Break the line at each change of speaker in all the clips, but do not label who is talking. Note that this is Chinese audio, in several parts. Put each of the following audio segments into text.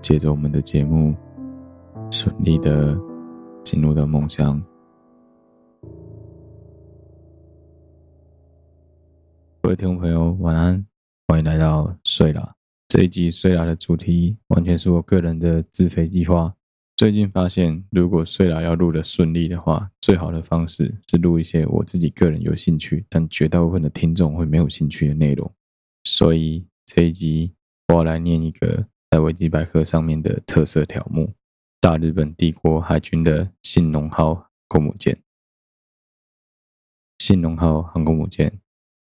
借着我们的节目，顺利的进入到梦乡。各位听众朋友，晚安，欢迎来到睡啦。这一集睡啦的主题完全是我个人的自费计划。最近发现，如果睡啦要录的顺利的话，最好的方式是录一些我自己个人有兴趣，但绝大部分的听众会没有兴趣的内容。所以这一集我来念一个在维基百科上面的特色条目：大日本帝国海军的信浓号航空母舰。信浓号航空母舰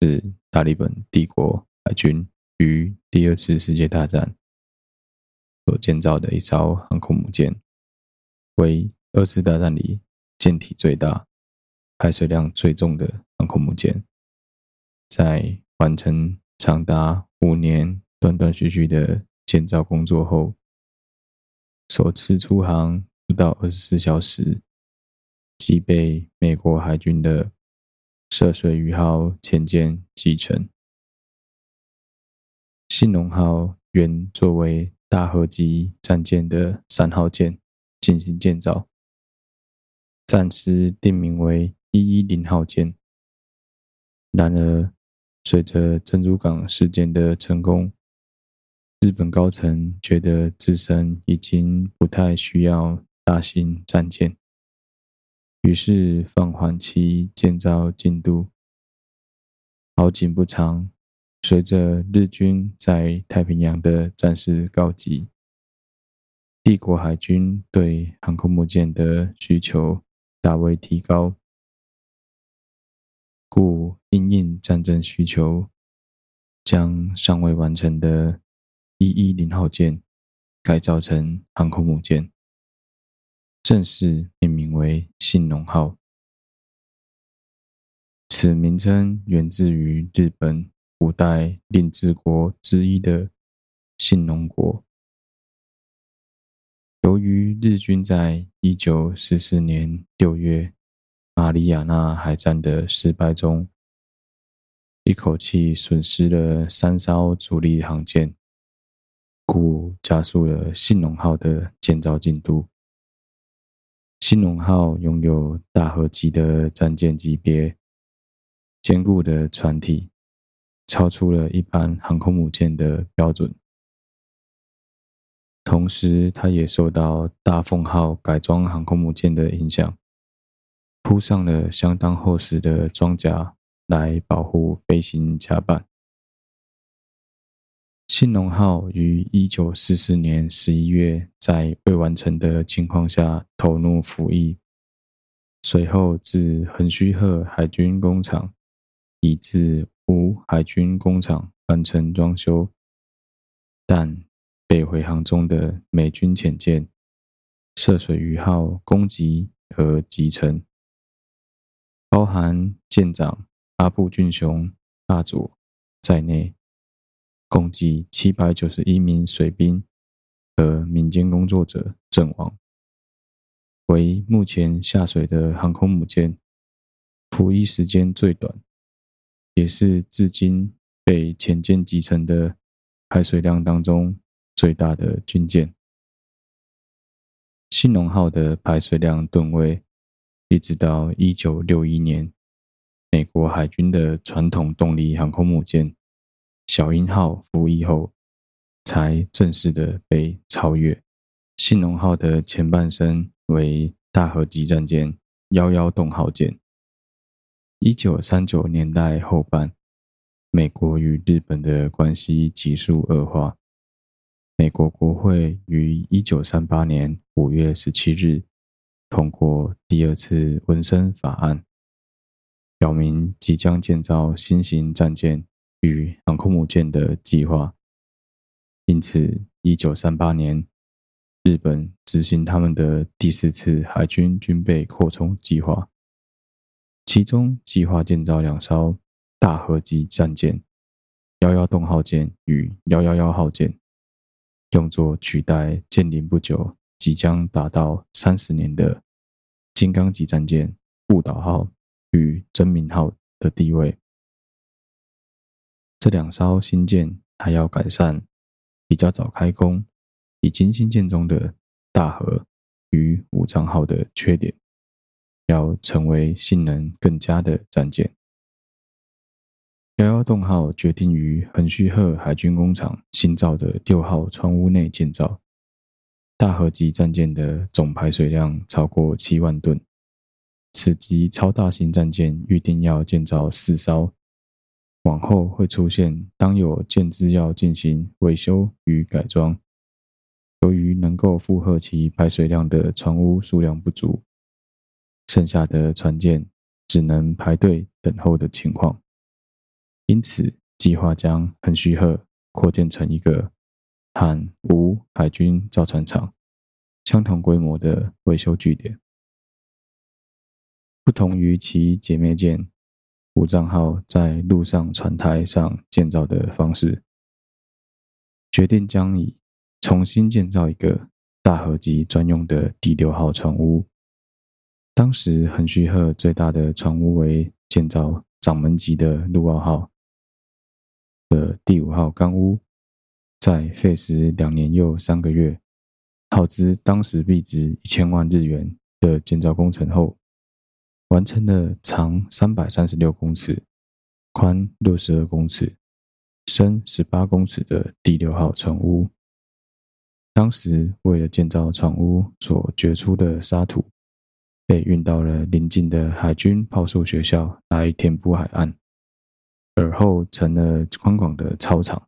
是大日本帝国海军于第二次世界大战所建造的一艘航空母舰。为二次大战里舰体最大、排水量最重的航空母舰，在完成长达五年断断续续的建造工作后，首次出航不到二十四小时，即被美国海军的涉水鱼号潜舰击沉。信浓号原作为大和级战舰的三号舰。进行建造，暂时定名为一一零号舰。然而，随着珍珠港事件的成功，日本高层觉得自身已经不太需要大型战舰，于是放缓其建造进度。好景不长，随着日军在太平洋的战事告急，帝国海军对航空母舰的需求大为提高，故因应战争需求，将尚未完成的一一零号舰改造成航空母舰，正式命名为“信浓号”。此名称源自于日本五代令制国之一的信浓国。由于日军在一九四四年六月马里亚纳海战的失败中，一口气损失了三艘主力航舰，故加速了信浓号的建造进度。信浓号拥有大和级的战舰级别。坚固的船体超出了一般航空母舰的标准，同时它也受到大凤号改装航空母舰的影响，铺上了相当厚实的装甲来保护飞行甲板。信浓号于一九四四年十一月在未完成的情况下投入服役，随后至横须贺海军工厂。以至吴海军工厂完成装修，但被回航中的美军潜舰涉水鱼号攻击和击沉，包含舰长阿部俊雄大佐在内，共计七百九十一名水兵和民间工作者阵亡，为目前下水的航空母舰服役时间最短。也是至今被潜舰击沉的排水量当中最大的军舰。信浓号的排水量吨位，一直到一九六一年，美国海军的传统动力航空母舰小鹰号服役后，才正式的被超越。信浓号的前半生为大和级战舰幺幺洞号舰。一九三九年代后半，美国与日本的关系急速恶化。美国国会于一九三八年五月十七日通过第二次文森法案，表明即将建造新型战舰与航空母舰的计划。因此，一九三八年，日本执行他们的第四次海军军备扩充计划。其中计划建造两艘大和级战舰“幺幺洞号舰”与“幺幺幺号舰”，用作取代建林不久、即将达到三十年的“金刚级战舰”“雾岛号”与“真名号”的地位。这两艘新舰还要改善比较早开工、已经新建中的“大和”与“武藏号”的缺点。要成为性能更佳的战舰，幺幺洞号决定于横须贺海军工厂新造的六号船坞内建造。大和级战舰的总排水量超过七万吨，此级超大型战舰预定要建造四艘，往后会出现当有舰只要进行维修与改装，由于能够负荷其排水量的船坞数量不足。剩下的船舰只能排队等候的情况，因此计划将横须贺扩建成一个和吴海军造船厂相同规模的维修据点。不同于其姐妹舰武藏号在陆上船台上建造的方式，决定将以重新建造一个大和级专用的第六号船坞。当时横须贺最大的船坞为建造掌门级的陆奥号的第五号钢屋，在费时两年又三个月，耗资当时币值一千万日元的建造工程后，完成了长三百三十六公尺、宽六十二公尺、深十八公尺的第六号船坞。当时为了建造船坞所掘出的沙土，被运到了邻近的海军炮术学校来填补海岸，而后成了宽广的操场。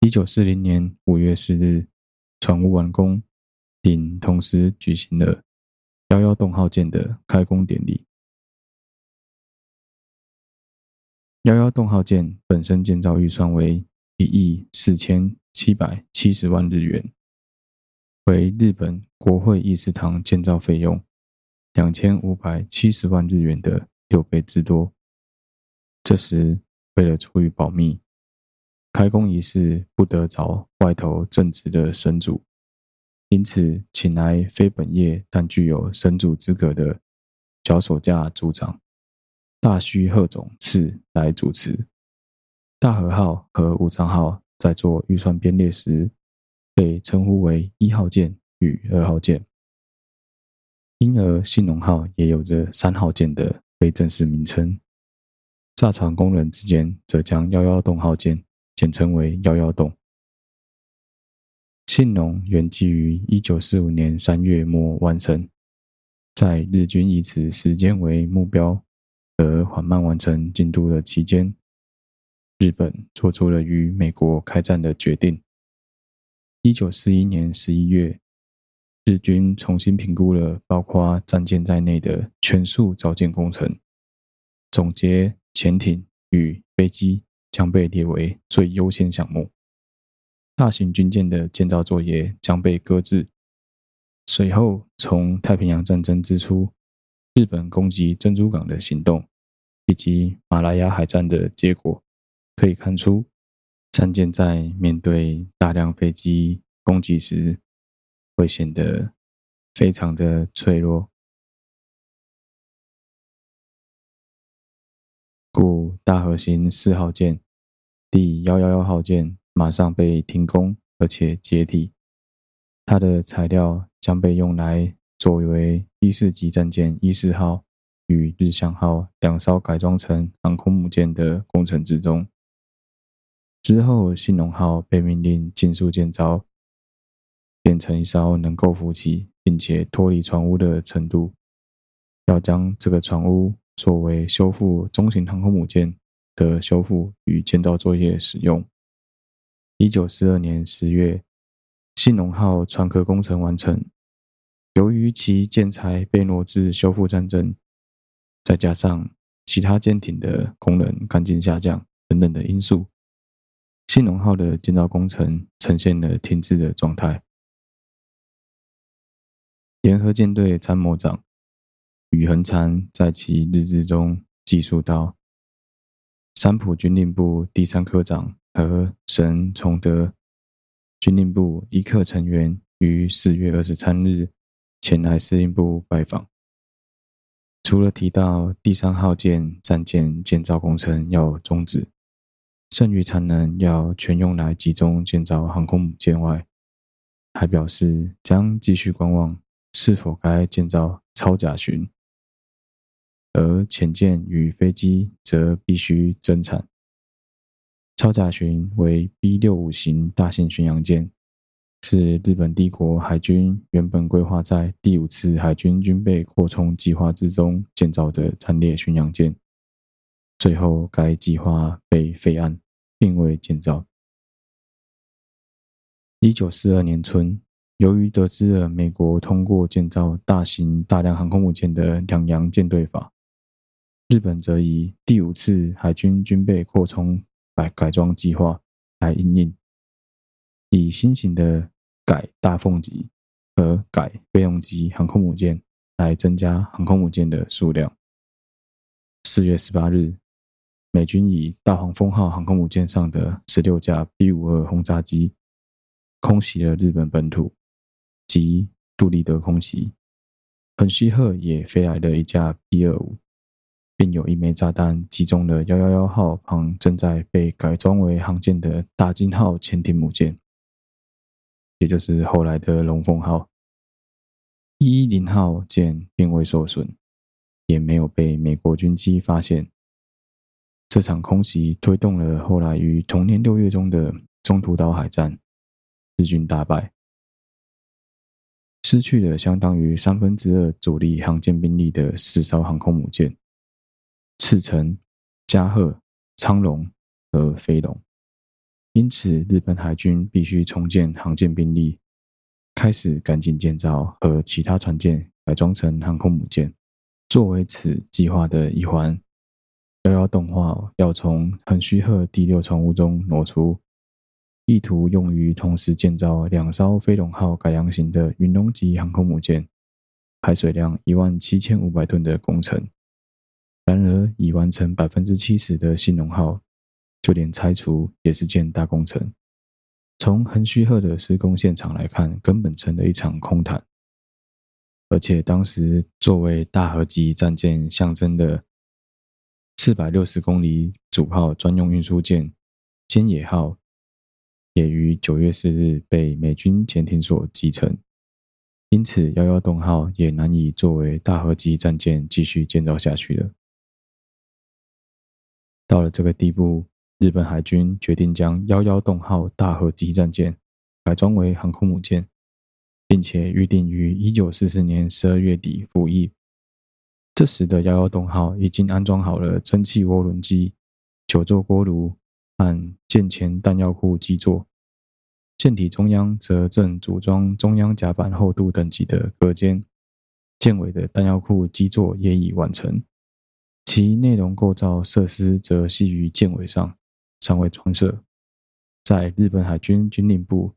一九四零年五月四日，船坞完工，并同时举行了“幺幺洞”号舰的开工典礼。幺幺洞号舰本身建造预算为一亿四千七百七十万日元，为日本国会议事堂建造费用两千五百七十万日元的六倍之多。这时，为了出于保密，开工仪式不得找外头正职的神主，因此请来非本业但具有神主资格的脚手架组长。大须贺总次来主持。大和号和武藏号在做预算编列时，被称呼为一号舰与二号舰，因而信浓号也有着三号舰的非正式名称。炸船工人之间则将幺幺洞号舰简称为幺幺洞。信浓原计于一九四五年三月末完成，在日军以此时间为目标。而缓慢完成进度的期间，日本做出了与美国开战的决定。一九四一年十一月，日军重新评估了包括战舰在内的全数造舰工程，总结潜艇与飞机将被列为最优先项目，大型军舰的建造作业将被搁置。随后，从太平洋战争之初，日本攻击珍珠港的行动，以及马来亚海战的结果，可以看出，战舰在面对大量飞机攻击时，会显得非常的脆弱。故大和型四号舰第幺幺幺号舰马上被停工，而且解体，它的材料将被用来。作为一四级战舰一四号与日向号两艘改装成航空母舰的工程之中，之后信浓号被命令尽速建造，变成一艘能够浮起并且脱离船坞的程度，要将这个船坞作为修复中型航空母舰的修复与建造作业使用。一九四二年十月，信浓号船壳工程完成。由于其建材被挪至修复战争，再加上其他舰艇的功能干净下降等等的因素，信浓号的建造工程呈现了停滞的状态。联合舰队参谋长宇恒参在其日志中记述道：三浦军令部第三科长和神崇德军令部一课成员于四月二十三日。前来司令部拜访，除了提到第三号舰战舰建造工程要终止，剩余产能要全用来集中建造航空母舰外，还表示将继续观望是否该建造超甲巡，而潜舰与飞机则必须增产。超甲巡为 B 六五型大型巡洋舰。是日本帝国海军原本规划在第五次海军军备扩充计划之中建造的战列巡洋舰，最后该计划被废案，并未建造。一九四二年春，由于得知了美国通过建造大型大量航空母舰的两洋舰队法，日本则以第五次海军军备扩充改改装计划来因应，以新型的。改大凤级和改备用级航空母舰来增加航空母舰的数量。四月十八日，美军以大黄蜂号航空母舰上的十六架 B 五二轰炸机空袭了日本本土及杜立德空袭。横须贺也飞来了一架 B 二五，并有一枚炸弹击中了幺幺幺号旁正在被改装为航舰的大金号潜艇母舰。也就是后来的龙凤号，一一零号舰并未受损，也没有被美国军机发现。这场空袭推动了后来于同年六月中的中途岛海战，日军大败，失去了相当于三分之二主力航舰兵力的四艘航空母舰——赤城、加贺、昌隆和飞龙。因此，日本海军必须重建航舰兵力，开始赶紧建造和其他船舰改装成航空母舰。作为此计划的一环，幺幺动画要从横须贺第六船坞中挪出。意图用于同时建造两艘飞龙号改良型的云龙级航空母舰，排水量一万七千五百吨的工程。然而，已完成百分之七十的新农号，就连拆除也是件大工程。从横须贺的施工现场来看，根本成了一场空谈。而且，当时作为大和级战舰象征的四百六十公里主号专用运输舰菅野号。也于九月四日被美军潜艇所击沉，因此幺幺洞号也难以作为大和级战舰继续建造下去了。到了这个地步，日本海军决定将幺幺洞号大和级战舰改装为航空母舰，并且预定于一九四四年十二月底服役。这时的幺幺洞号已经安装好了蒸汽涡轮机、九座锅炉。和舰前弹药库基座，舰体中央则正组装中央甲板厚度等级的隔间，舰尾的弹药库基座也已完成，其内容构造设施则系于舰尾上，尚未装设。在日本海军军令部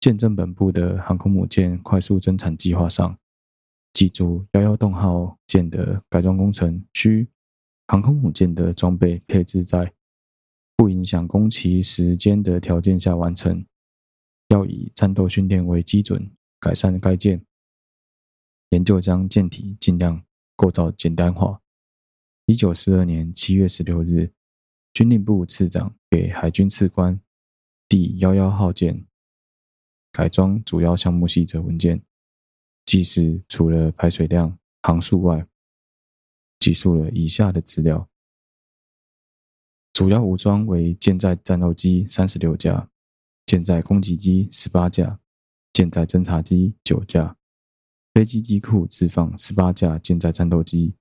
舰政本部的航空母舰快速增产计划上，记住幺幺洞号舰的改装工程需航空母舰的装备配置在。不影响工期时间的条件下完成，要以战斗训练为基准，改善该舰。研究将舰体尽量构造简单化。一九四二年七月十六日，军令部次长给海军次官第幺幺号舰改装主要项目细则文件，记事除了排水量、航速外，记述了以下的资料。主要武装为舰载战斗机三十六架，舰载攻击机十八架，舰载侦察机九架，飞机机库置放十八架舰载战斗机，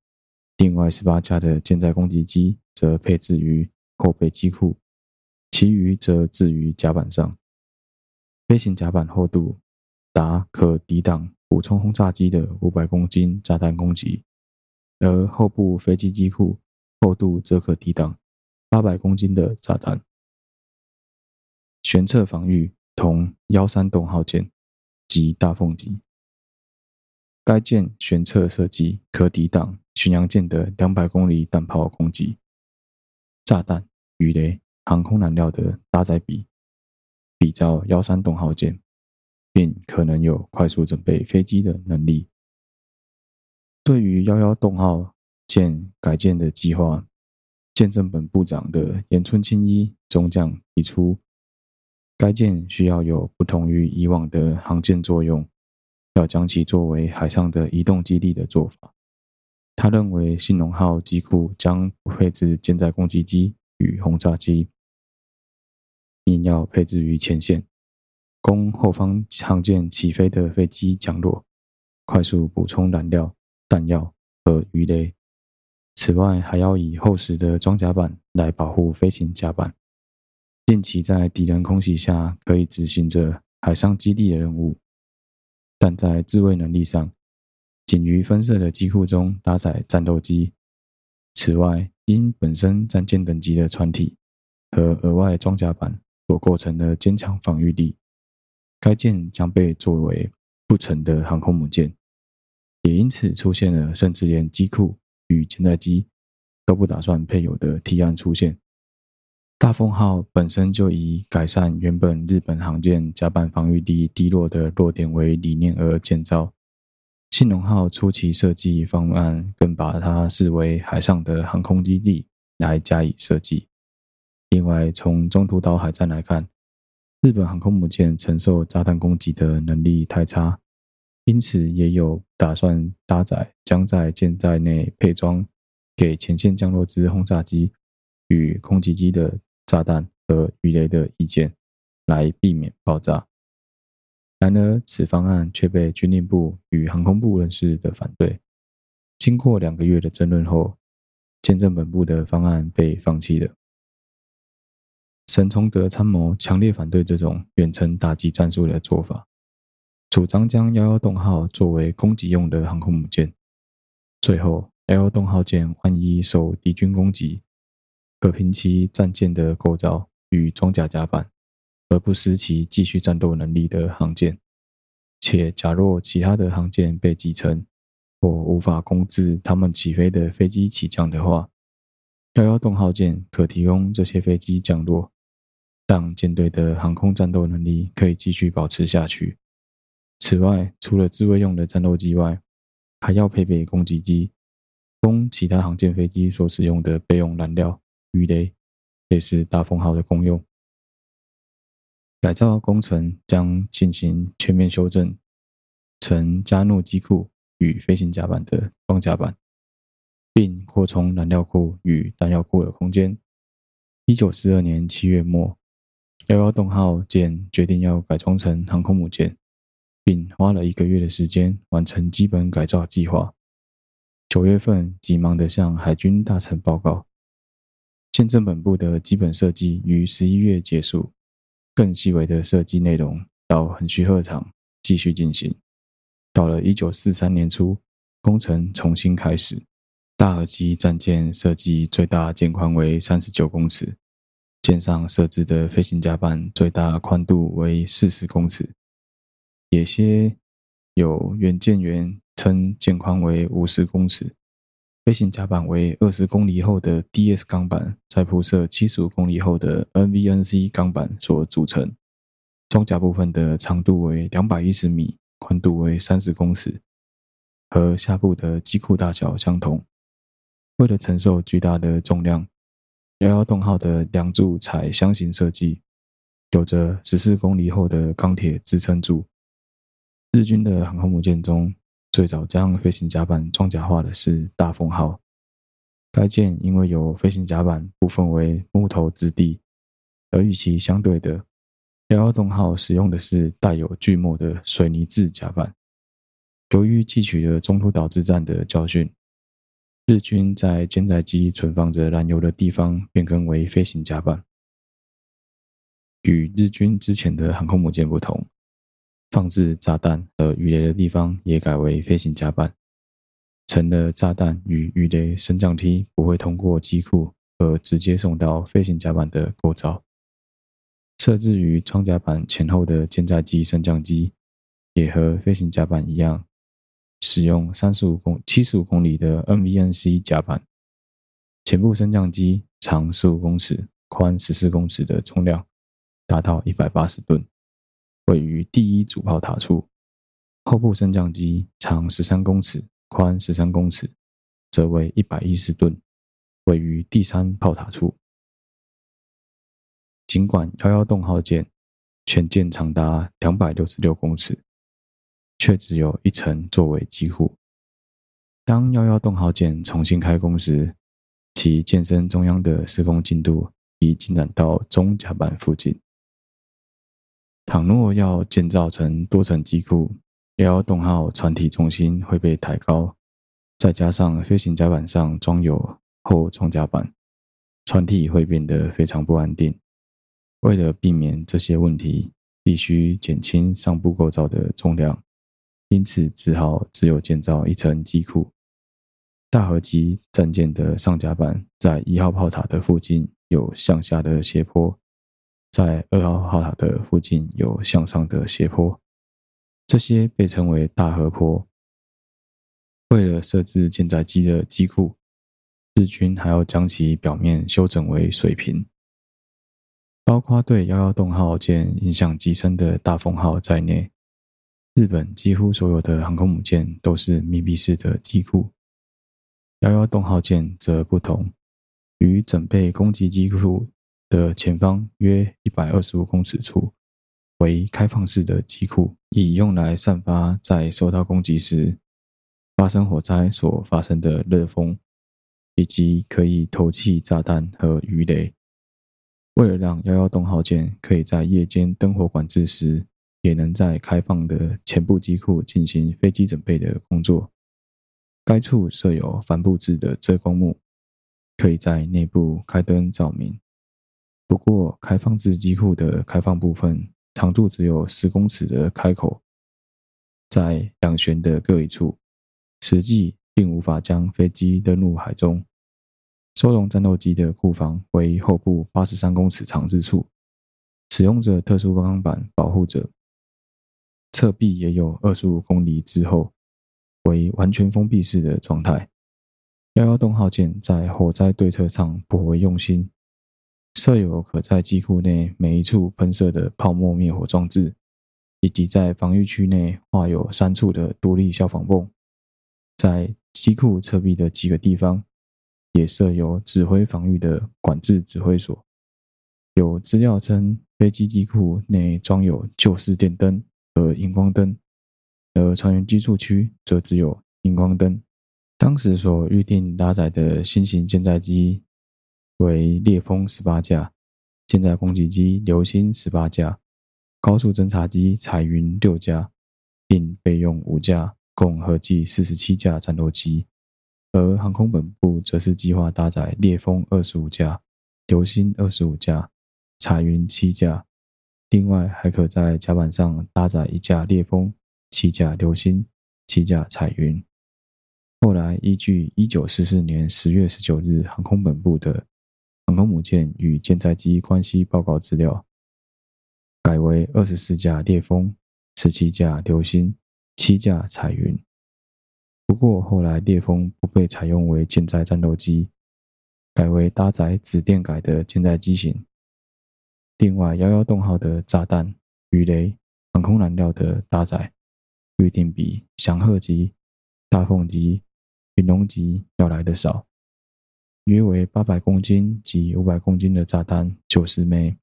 另外十八架的舰载攻击机则配置于后备机库，其余则置于甲板上。飞行甲板厚度达可抵挡补充轰炸机的五百公斤炸弹攻击，而后部飞机机库厚度则可抵挡。八百公斤的炸弹，舷侧防御同幺三洞号舰及大凤级。该舰舷侧设计可抵挡巡洋舰的两百公里弹炮攻击。炸弹、鱼雷、航空燃料的搭载比比照幺三洞号舰，并可能有快速准备飞机的能力。对于幺幺洞号舰改建的计划。舰政本部长的岩村清一中将提出，该舰需要有不同于以往的航舰作用，要将其作为海上的移动基地的做法。他认为信浓号机库将配置舰载攻击机与轰炸机，应要配置于前线，供后方航舰起飞的飞机降落，快速补充燃料、弹药和鱼雷。此外，还要以厚实的装甲板来保护飞行甲板，令其在敌人空袭下可以执行着海上基地的任务。但在自卫能力上，仅于分设的机库中搭载战斗机。此外，因本身战舰等级的船体和额外装甲板所构成的坚强防御力，该舰将被作为不成的航空母舰，也因此出现了甚至连机库。与舰载机都不打算配有的提案出现。大凤号本身就以改善原本日本航舰甲板防御力低落的弱点为理念而建造。信浓号初期设计方案更把它视为海上的航空基地来加以设计。另外，从中途岛海战来看，日本航空母舰承受炸弹攻击的能力太差。因此，也有打算搭载将在舰载内配装给前线降落之轰炸机与攻击机的炸弹和鱼雷的意见，来避免爆炸。然而，此方案却被军令部与航空部人士的反对。经过两个月的争论后，舰政本部的方案被放弃了。沈从德参谋强烈反对这种远程打击战术的做法，主张将幺幺洞号作为攻击用的航空母舰。最后，幺幺洞号舰万一受敌军攻击，可凭其战舰的构造与装甲甲板。而不失其继续战斗能力的航舰，且假若其他的航舰被击沉或无法控制他们起飞的飞机起降的话，幺幺洞号舰可提供这些飞机降落，让舰队的航空战斗能力可以继续保持下去。此外，除了自卫用的战斗机外，还要配备攻击机，供其他航舰飞机所使用的备用燃料鱼雷，类似大凤号的功用。改造工程将进行全面修正，成加入机库与飞行甲板的装甲板，并扩充燃料库与弹药库的空间。一九四二年七月末，幺幺洞号舰决定要改装成航空母舰，并花了一个月的时间完成基本改造计划。九月份，急忙地向海军大臣报告，舰政本部的基本设计于十一月结束。更细微的设计内容到横须贺厂继续进行。到了一九四三年初，工程重新开始。大和级战舰设计最大舰宽为三十九公尺，舰上设置的飞行甲板最大宽度为四十公尺。有些有远舰员称舰宽为五十公尺。飞行甲板为二十公里厚的 DS 钢板，再铺设七十五公里厚的 NVNC 钢板所组成。装甲部分的长度为两百一十米，宽度为三十公尺，和下部的机库大小相同。为了承受巨大的重量，幺幺洞号的梁柱采箱型设计，有着十四公里厚的钢铁支撑柱。日军的航空母舰中，最早将飞行甲板装甲化的是大凤号，该舰因为有飞行甲板部分为木头质地，而与其相对的，幺幺洞号使用的是带有锯末的水泥制甲板。由于汲取了中途岛之战的教训，日军在舰载机存放着燃油的地方变更为飞行甲板，与日军之前的航空母舰不同。放置炸弹和鱼雷的地方也改为飞行甲板，成了炸弹与鱼雷升降梯不会通过机库而直接送到飞行甲板的构造。设置于装甲板前后的舰载机升降机也和飞行甲板一样，使用三十五公七十五公里的 MVNC 甲板。前部升降机长十五公尺、宽十四公尺的重量达到一百八十吨。位于第一主炮塔处，后部升降机长十三公尺，宽十三公尺，则为一百一十吨，位于第三炮塔处。尽管幺幺洞号舰全舰长达两百六十六公尺，却只有一层作为机库。当幺幺洞号舰重新开工时，其舰身中央的施工进度已进展到中甲板附近。倘若要建造成多层机库，，L 号船体重心会被抬高，再加上飞行甲板上装有后装甲板，船体会变得非常不安定。为了避免这些问题，必须减轻上部构造的重量，因此只好只有建造一层机库。大和级战舰的上甲板在一号炮塔的附近有向下的斜坡。在二号炮塔的附近有向上的斜坡，这些被称为大河坡。为了设置舰载机的机库，日军还要将其表面修整为水平。包括对幺幺洞号舰影响极深的大凤号在内，日本几乎所有的航空母舰都是密闭式的机库。幺幺洞号舰则不同，与整备攻击机库。的前方约一百二十五公尺处为开放式的机库，以用来散发在受到攻击时发生火灾所发生的热风，以及可以投弃炸弹和鱼雷。为了让幺幺洞号舰可以在夜间灯火管制时也能在开放的前部机库进行飞机准备的工作。该处设有帆布制的遮光幕，可以在内部开灯照明。不过，开放式机库的开放部分长度只有十公尺的开口，在两舷的各一处，实际并无法将飞机登陆海中。收容战斗机的库房为后部八十三公尺长之处，使用着特殊钢板保护着。侧壁也有二十五公里之厚，为完全封闭式的状态。幺幺洞号舰在火灾对策上颇为用心。设有可在机库内每一处喷射的泡沫灭火装置，以及在防御区内画有三处的独立消防泵。在机库侧壁的几个地方，也设有指挥防御的管制指挥所。有资料称，飞机机库内装有旧式电灯和荧光灯，而船员居住区则只有荧光灯。当时所预定搭载的新型舰载机。为烈风十八架，舰载攻击机流星十八架，高速侦察机彩云六架，并备用五架，共合计四十七架战斗机。而航空本部则是计划搭载烈风二十五架，流星二十五架，彩云七架，另外还可在甲板上搭载一架烈风、七架流星、七架彩云。后来依据一九四四年十月十九日航空本部的航空母舰与舰载机关系报告资料，改为二十四架烈风、十七架流星、七架彩云。不过后来烈风不被采用为舰载战斗机，改为搭载子电改的舰载机型。另外，幺幺洞号的炸弹、鱼雷、航空燃料的搭载，预定比翔鹤级、大凤级、云龙级要来的少。约为八百公斤及五百公斤的炸弹九十枚，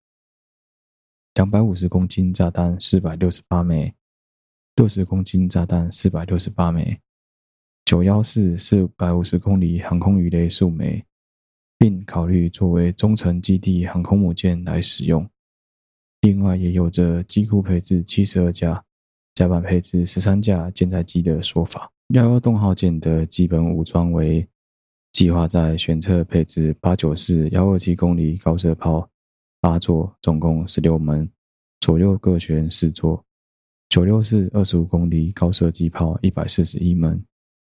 两百五十公斤炸弹四百六十八枚，六十公斤炸弹四百六十八枚，九幺四四百五十公里航空鱼雷数枚，并考虑作为中程基地航空母舰来使用。另外，也有着机库配置七十二架，甲板配置十三架舰载机的说法。幺幺洞号舰的基本武装为。计划在舷侧配置八九式幺二七公里高射炮八座，总共十六门，左右各选四座；九六式二十五公里高射机炮一百四十一门，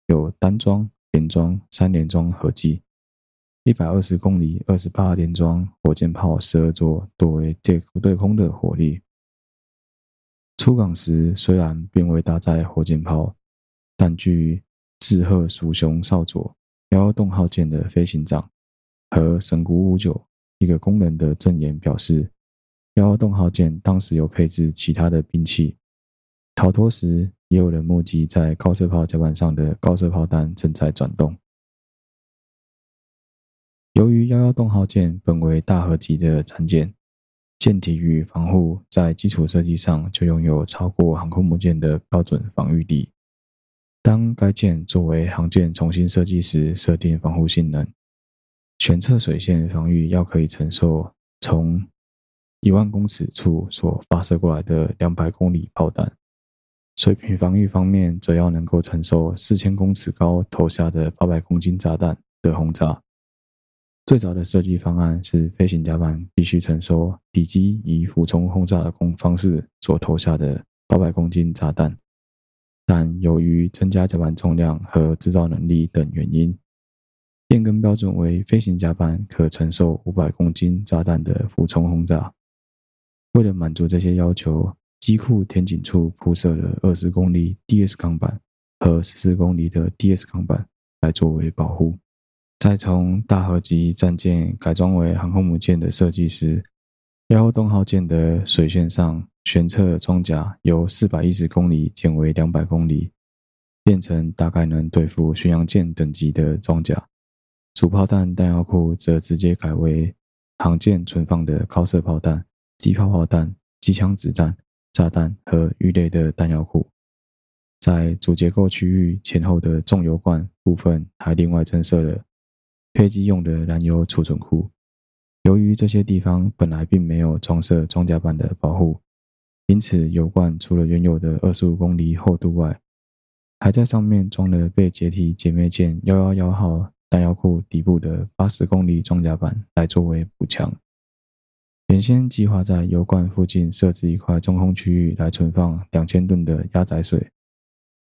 有单装、连装、三连装合计；一百二十公里二十八连装火箭炮十二座，多为对对空的火力。出港时虽然并未搭载火箭炮，但据志贺蜀雄少佐。幺幺洞号舰的飞行长和神谷五九一个工人的证言表示，幺幺洞号舰当时有配置其他的兵器，逃脱时也有人目击在高射炮甲板上的高射炮弹正在转动。由于幺幺洞号舰本为大和级的战舰，舰体与防护在基础设计上就拥有超过航空母舰的标准防御力。当该舰作为航舰重新设计时，设定防护性能，舷侧水线防御要可以承受从一万公尺处所发射过来的两百公里炮弹；水平防御方面，则要能够承受四千公尺高投下的八百公斤炸弹的轰炸。最早的设计方案是飞行甲板必须承受敌机以俯冲轰炸的工方式所投下的八百公斤炸弹。但由于增加甲板重量和制造能力等原因，变更标准为飞行甲板可承受五百公斤炸弹的俯冲轰炸。为了满足这些要求，机库天井处铺设了二十公里 DS 钢板和十四公里的 DS 钢板来作为保护。在从大和级战舰改装为航空母舰的设计时，幺幺洞号舰的水线上。舷侧装甲由四百一十公里减为两百公里，变成大概能对付巡洋舰等级的装甲。主炮弹弹药库则直接改为航舰存放的高射炮弹、机炮炮弹、机枪子弹、炸弹和鱼雷的弹药库。在主结构区域前后的重油罐部分，还另外增设了飞机用的燃油储存库。由于这些地方本来并没有装设装甲板的保护。因此油罐除了原有的二十五公里厚度外，还在上面装了被解体姐妹舰“幺幺幺号”弹药库底部的八十公里装甲板来作为补强。原先计划在油罐附近设置一块中空区域来存放两千吨的压载水，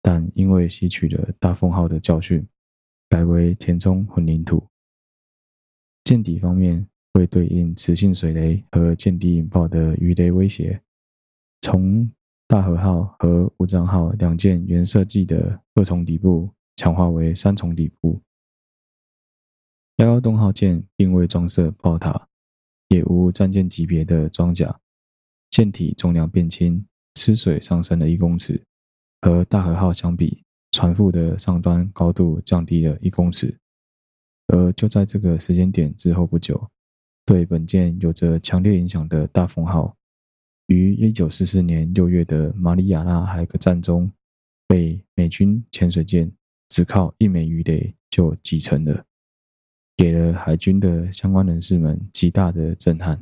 但因为吸取了大凤号的教训，改为填充混凝土。舰底方面会对应磁性水雷和舰底引爆的鱼雷威胁，从大和号和武藏号两舰原设计的二重底部强化为三重底部。幺幺洞号舰并未装设炮塔。也无战舰级别的装甲，舰体重量变轻，吃水上升了一公尺，和大和号相比，船腹的上端高度降低了一公尺。而就在这个时间点之后不久，对本舰有着强烈影响的大凤号，于一九四四年六月的马里亚纳海战中，被美军潜水舰只靠一枚鱼雷就击沉了。给了海军的相关人士们极大的震撼。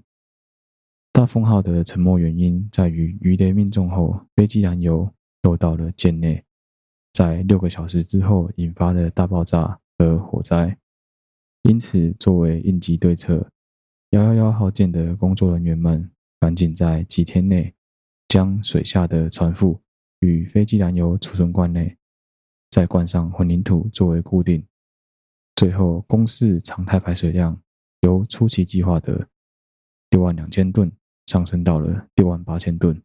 大凤号的沉没原因在于鱼雷命中后，飞机燃油漏到了舰内，在六个小时之后引发了大爆炸和火灾。因此，作为应急对策，幺幺幺号舰的工作人员们赶紧在几天内将水下的船腹与飞机燃油储存罐内再灌上混凝土作为固定。最后，公式常态排水量由初期计划的六万两千吨上升到了六万八千吨，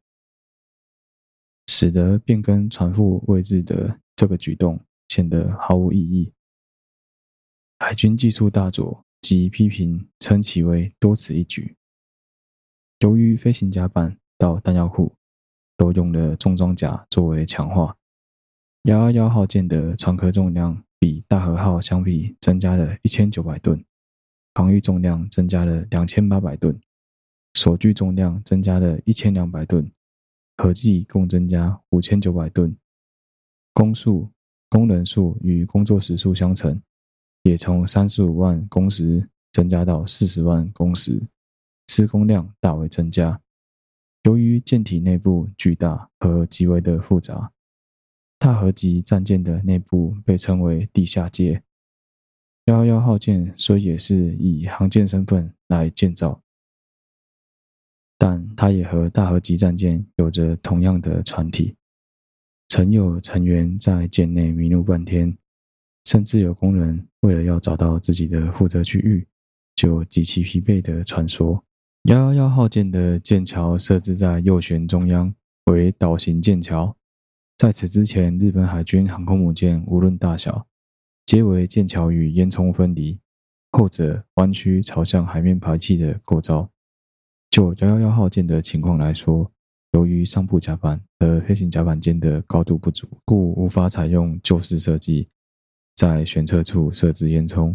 使得变更船腹位置的这个举动显得毫无意义。海军技术大佐即批评称其为多此一举。由于飞行甲板到弹药库都用了重装甲作为强化，幺幺幺号舰的船壳重量。比大和号相比，增加了一千九百吨，防御重量增加了两千八百吨，索具重量增加了一千两百吨，合计共增加五千九百吨。工数、工人数与工作时数相乘，也从三十五万工时增加到四十万工时，施工量大为增加。由于舰体内部巨大和极为的复杂。大和级战舰的内部被称为地下街。幺幺幺号舰虽也是以航舰身份来建造，但它也和大和级战舰有着同样的船体。曾有成员在舰内迷路半天，甚至有工人为了要找到自己的负责区域，就极其疲惫的穿梭。幺幺幺号舰的舰桥设置在右舷中央，为岛型舰桥。在此之前，日本海军航空母舰无论大小，皆为舰桥与烟囱分离，后者弯曲朝向海面排气的构造。就幺幺幺号舰的情况来说，由于上部甲板和飞行甲板间的高度不足，故无法采用旧式设计，在舷侧处设置烟囱，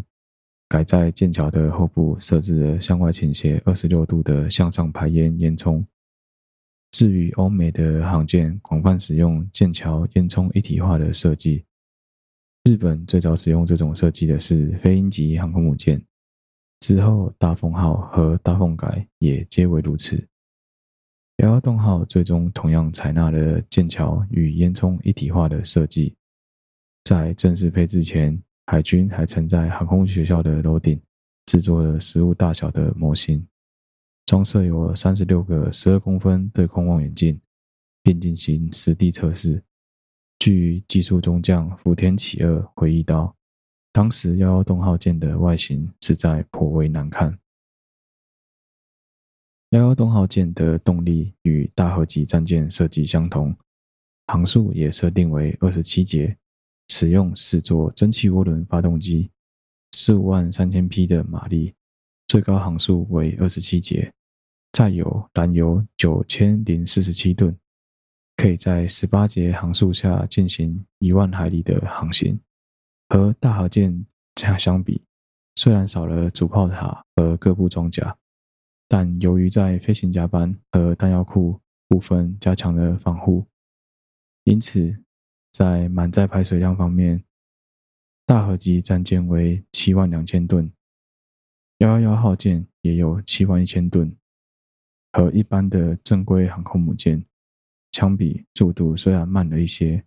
改在舰桥的后部设置了向外倾斜二十六度的向上排烟烟囱。至于欧美的航舰广泛使用舰桥烟囱一体化的设计，日本最早使用这种设计的是飞鹰级航空母舰，之后大凤号和大凤改也皆为如此。幺幺洞号最终同样采纳了舰桥与烟囱一体化的设计，在正式配置前，海军还曾在航空学校的楼顶制作了实物大小的模型。装设有三十六个十二公分对空望远镜，并进行实地测试。据技术中将福田启二回忆道，当时幺幺洞号舰的外形实在颇为难看。幺幺洞号舰的动力与大和级战舰设计相同，航速也设定为二十七节，使用四座蒸汽涡轮发动机，十五万三千匹的马力，最高航速为二十七节。载有燃油九千零四十七吨，可以在十八节航速下进行一万海里的航行。和大和舰这样相比，虽然少了主炮塔和各部装甲，但由于在飞行甲板和弹药库部分加强了防护，因此在满载排水量方面，大和级战舰为七万两千吨，幺幺幺号舰也有七万一千吨。和一般的正规航空母舰相比速度虽然慢了一些，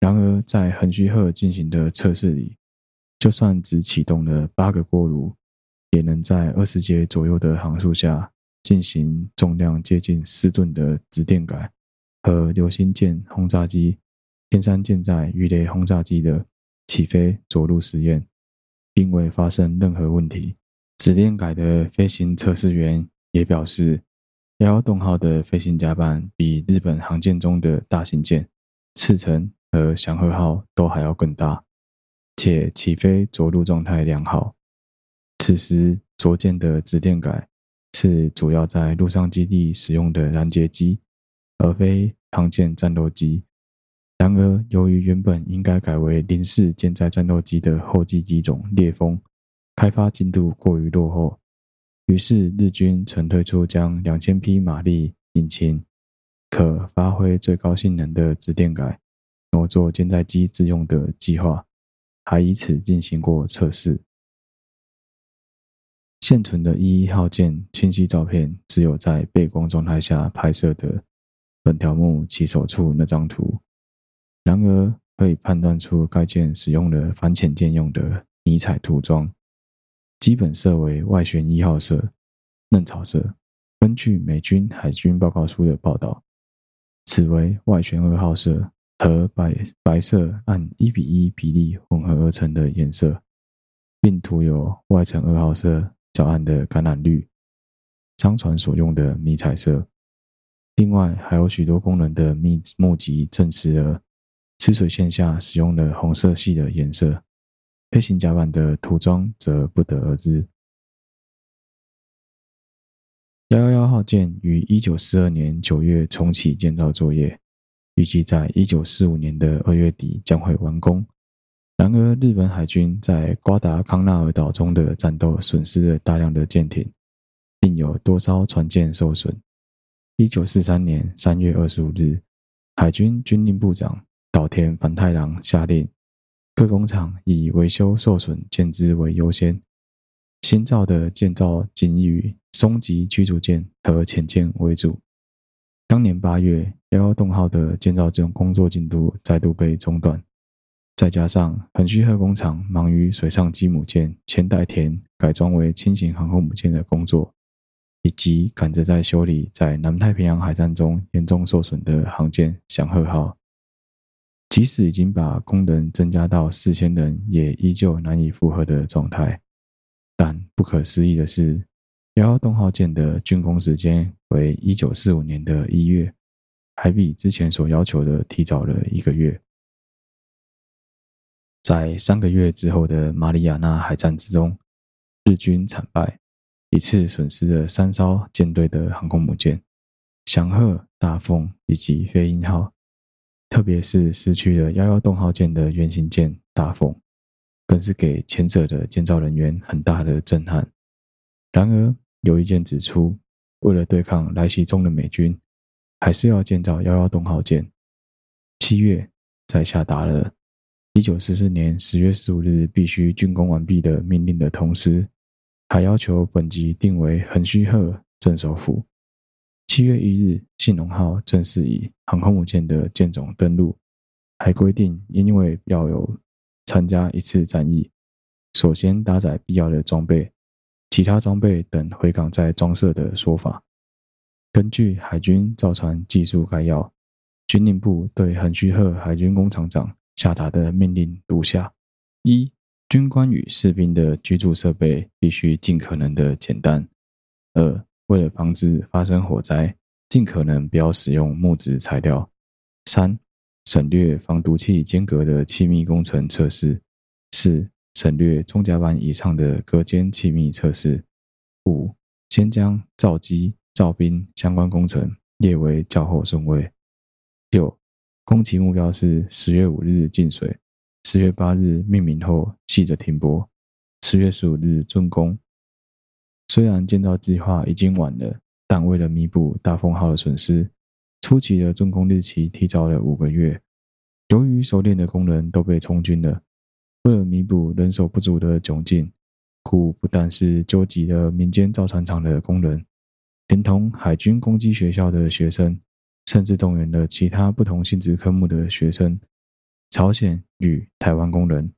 然而在横须贺进行的测试里，就算只启动了八个锅炉，也能在二十节左右的航速下进行重量接近四吨的直电改和流星舰轰炸机、天山舰载鱼雷轰炸机的起飞着陆实验，并未发生任何问题。指电改的飞行测试员也表示，幺幺洞号的飞行甲板比日本航舰中的大型舰赤城和祥和号都还要更大，且起飞着陆状态良好。此时着舰的指电改是主要在陆上基地使用的拦截机，而非航舰战斗机。然而，由于原本应该改为零式舰载战斗机的后继机种烈风开发进度过于落后。于是，日军曾推出将两千匹马力引擎、可发挥最高性能的直电改挪作舰载机自用的计划，还以此进行过测试。现存的一一号舰清晰照片，只有在背光状态下拍摄的本条目起手处那张图。然而，可以判断出该舰使用了反潜舰用的迷彩涂装。基本色为外旋一号色，嫩草色。根据美军海军报告书的报道，此为外旋二号色和白白色按一比一比例混合而成的颜色，并涂有外层二号色较暗的橄榄绿，商船所用的迷彩色。另外，还有许多功能的密目击证实了吃水线下使用了红色系的颜色。飞行甲板的涂装则不得而知。幺幺幺号舰于一九四二年九月重启建造作业，预计在一九四五年的二月底将会完工。然而，日本海军在瓜达康纳尔岛中的战斗损失了大量的舰艇，并有多艘船舰受损。一九四三年三月二十五日，海军军令部长岛田繁太郎下令。各工厂以维修受损舰只为优先，新造的建造仅以松级驱逐舰和潜舰为主。当年八月，幺幺洞号的建造中工作进度再度被中断，再加上横须贺工厂忙于水上机母舰千代田改装为轻型航空母舰的工作，以及赶着在修理在南太平洋海战中严重受损的航舰祥鹤号。即使已经把工人增加到四千人，也依旧难以负荷的状态。但不可思议的是，幺幺洞号舰的竣工时间为一九四五年的一月，还比之前所要求的提早了一个月。在三个月之后的马里亚纳海战之中，日军惨败，一次损失了三艘舰队的航空母舰：祥鹤、大凤以及飞鹰号。特别是失去了幺幺洞号舰的原型舰大凤，更是给前者的建造人员很大的震撼。然而，有意见指出，为了对抗来袭中的美军，还是要建造幺幺洞号舰。七月，在下达了一九四四年十月十五日必须竣工完毕的命令的同时，还要求本级定为横须贺镇守府。七月一日，信浓号正式以航空母舰的舰种登陆，还规定，因为要有参加一次战役，首先搭载必要的装备，其他装备等回港再装设的说法。根据海军造船技术概要，军令部对横须贺海军工厂长下达的命令如下：一、军官与士兵的居住设备必须尽可能的简单；二、为了防止发生火灾，尽可能不要使用木质材料。三、省略防毒气间隔的气密工程测试。四、省略中甲板以上的隔间气密测试。五、先将造机、造兵相关工程列为较后顺位。六、工期目标是十月五日进水，十月八日命名后系着停泊，十月十五日竣工。虽然建造计划已经晚了，但为了弥补大凤号的损失，初期的竣工日期提早了五个月。由于熟练的工人都被充军了，为了弥补人手不足的窘境，故不但是纠集了民间造船厂的工人，连同海军攻击学校的学生，甚至动员了其他不同性质科目的学生，朝鲜与台湾工人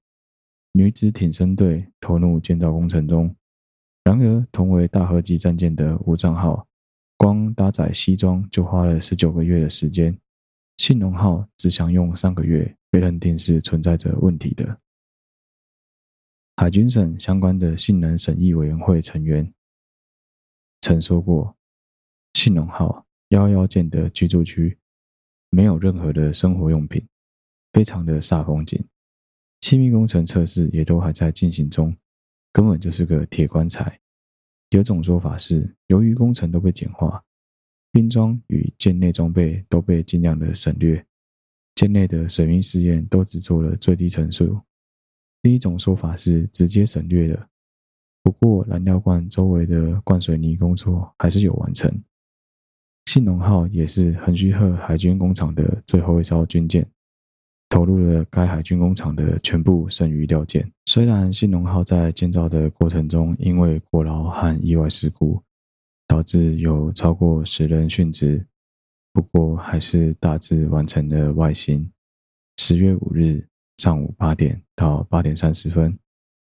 女子挺身队投入建造工程中。然而，同为大和级战舰的武藏号，光搭载西装就花了十九个月的时间，信浓号只想用三个月，被认定是存在着问题的。海军省相关的性能审议委员会成员曾说过，信浓号幺幺幺舰的居住区没有任何的生活用品，非常的煞风景。气密工程测试也都还在进行中，根本就是个铁棺材。有种说法是，由于工程都被简化，兵装与舰内装备都被尽量的省略，舰内的水密试验都只做了最低层数。另一种说法是直接省略了，不过燃料罐周围的灌水泥工作还是有完成。信浓号也是横须贺海军工厂的最后一艘军舰。投入了该海军工厂的全部剩余料件。虽然信浓号在建造的过程中，因为过劳和意外事故，导致有超过十人殉职，不过还是大致完成了外形。十月五日上午八点到八点三十分，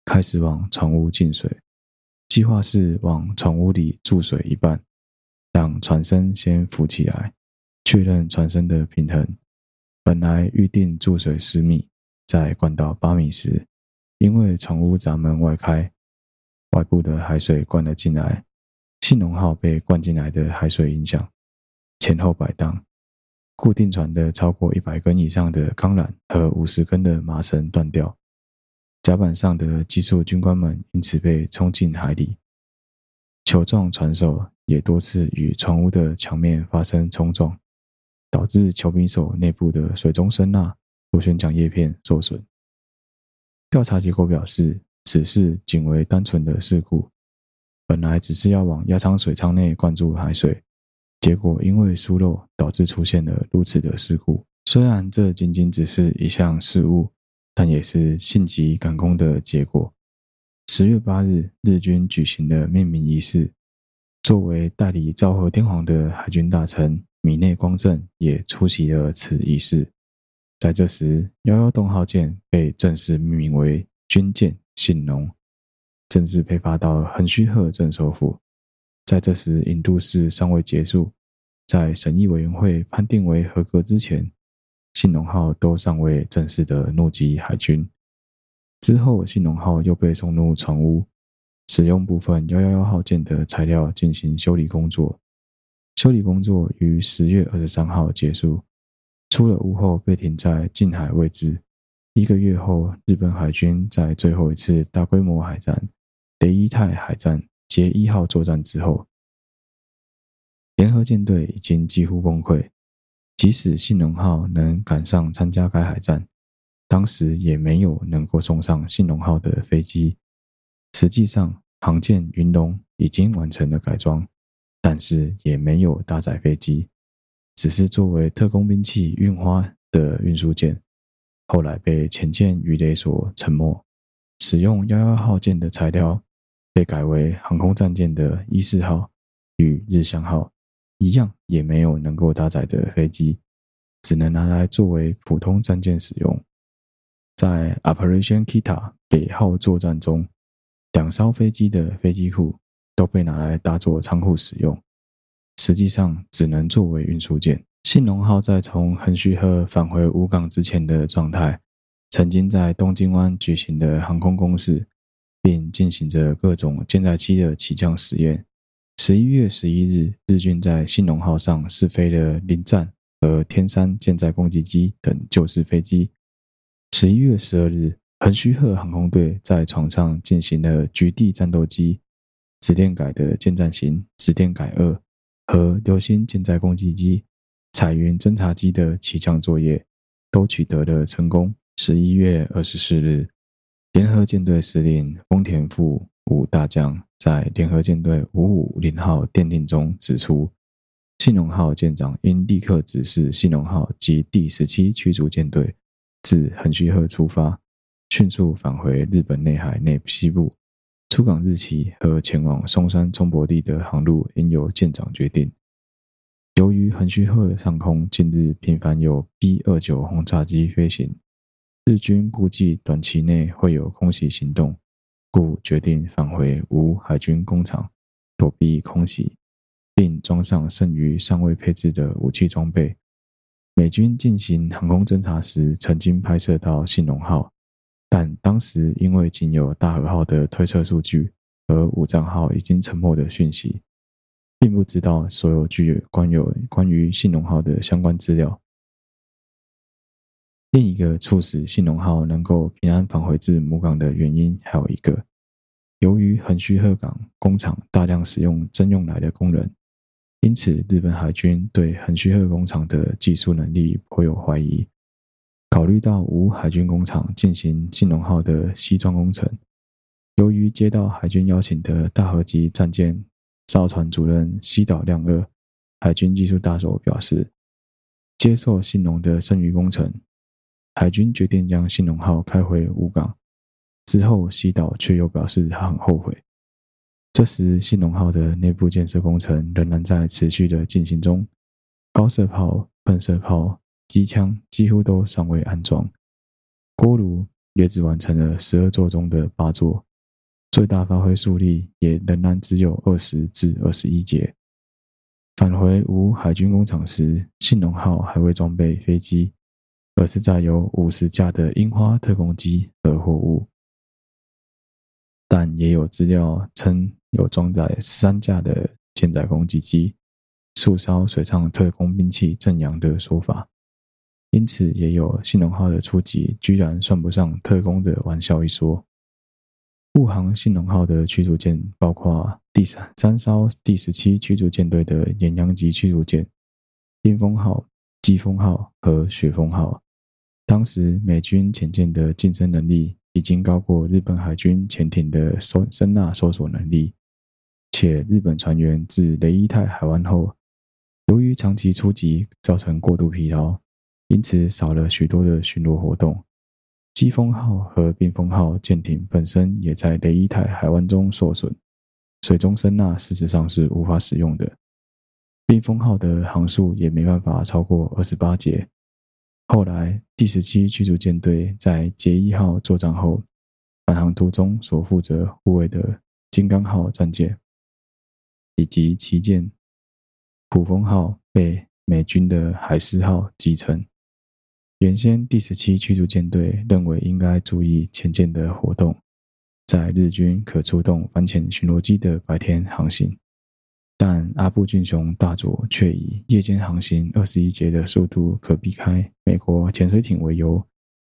开始往船坞进水。计划是往船坞里注水一半，让船身先浮起来，确认船身的平衡。本来预定注水十米，在灌到八米时，因为船坞闸门外开，外部的海水灌了进来，信浓号被灌进来的海水影响，前后摆荡，固定船的超过一百根以上的钢缆和五十根的麻绳断掉，甲板上的技术军官们因此被冲进海里，球状船首也多次与船坞的墙面发生冲撞。导致球柄手内部的水中声呐螺旋桨叶片受损。调查结果表示，此事仅为单纯的事故，本来只是要往压舱水舱内灌注海水，结果因为疏漏导致出现了如此的事故。虽然这仅仅只是一项事误，但也是性急赶工的结果。十月八日，日军举行了命名仪式，作为代理昭和天皇的海军大臣。米内光政也出席了此仪式。在这时，幺幺洞号舰被正式命名为军舰信浓，正式配发到横须贺镇守府。在这时，引渡式尚未结束，在审议委员会判定为合格之前，信浓号都尚未正式的入籍海军。之后，信浓号又被送入船坞，使用部分幺幺幺号舰的材料进行修理工作。修理工作于十月二十三号结束，出了坞后被停在近海位置。一个月后，日本海军在最后一次大规模海战——雷伊泰海战捷一号作战之后，联合舰队已经几乎崩溃。即使信浓号能赶上参加该海战，当时也没有能够送上信浓号的飞机。实际上，航舰云龙已经完成了改装。但是也没有搭载飞机，只是作为特工兵器运花的运输舰。后来被潜舰鱼雷所沉没，使用幺幺号舰的材料被改为航空战舰的伊势号与日向号一样，也没有能够搭载的飞机，只能拿来作为普通战舰使用。在 Operation Kita 北号作战中，两艘飞机的飞机库。都被拿来当作仓库使用，实际上只能作为运输舰。信浓号在从横须贺返回武港之前的状态，曾经在东京湾举行的航空公示，并进行着各种舰载机的起降实验。十一月十一日，日军在信浓号上试飞了临战和天山舰载攻击机等旧式飞机。十一月十二日，横须贺航空队在床上进行了局地战斗机。紫电改的舰战型紫电改二和流星舰载攻击机、彩云侦察机的起降作业都取得了成功。十一月二十四日，联合舰队司令丰田富武大将在联合舰队五五零号电令中指出，信浓号舰长应立刻指示信浓号及第十七驱逐舰队自横须贺出发，迅速返回日本内海内西部。出港日期和前往松山冲泊地的航路应由舰长决定。由于横须贺上空近日频繁有 B 二九轰炸机飞行，日军估计短期内会有空袭行动，故决定返回无海军工厂躲避空袭，并装上剩余尚未配置的武器装备。美军进行航空侦察时，曾经拍摄到信浓号，但当时因为仅有大和号的推测数据和武藏号已经沉没的讯息。并不知道所有具有关有关于信浓号的相关资料。另一个促使信浓号能够平安返回至母港的原因还有一个：由于横须贺港工厂大量使用征用来的工人，因此日本海军对横须贺工厂的技术能力颇有怀疑。考虑到无海军工厂进行信浓号的西装工程，由于接到海军邀请的大和级战舰。造船主任西岛亮二海军技术大佐表示，接受信浓的剩余工程，海军决定将信浓号开回吴港。之后，西岛却又表示他很后悔。这时，信浓号的内部建设工程仍然在持续的进行中，高射炮、喷射炮、机枪几乎都尚未安装，锅炉也只完成了十二座中的八座。最大发挥速力也仍然只有二十至二十一节。返回无海军工厂时，信浓号还未装备飞机，而是载有五十架的樱花特攻机和货物。但也有资料称有装载三架的舰载攻击机、数艘水上特攻兵器正阳的说法，因此也有信浓号的出击居然算不上特工的玩笑一说。护航信浓号的驱逐舰包括第三三艘第十七驱逐舰队的远洋级驱逐舰“冰锋号”、“疾风号”和“雪峰号”。当时美军潜舰的近身能力已经高过日本海军潜艇的搜声纳搜索能力，且日本船员自雷伊泰海湾后，由于长期出击造成过度疲劳，因此少了许多的巡逻活动。疾风号和冰封号舰艇本身也在雷伊泰海湾中受损，水中声呐事实上是无法使用的。冰封号的航速也没办法超过二十八节。后来第十七驱逐舰队在捷一号作战后，返航途中所负责护卫的金刚号战舰以及旗舰普丰号被美军的海狮号击沉。原先第十七驱逐舰队认为应该注意潜舰的活动，在日军可出动反潜巡逻机的白天航行，但阿部俊雄大佐却以夜间航行二十一节的速度可避开美国潜水艇为由，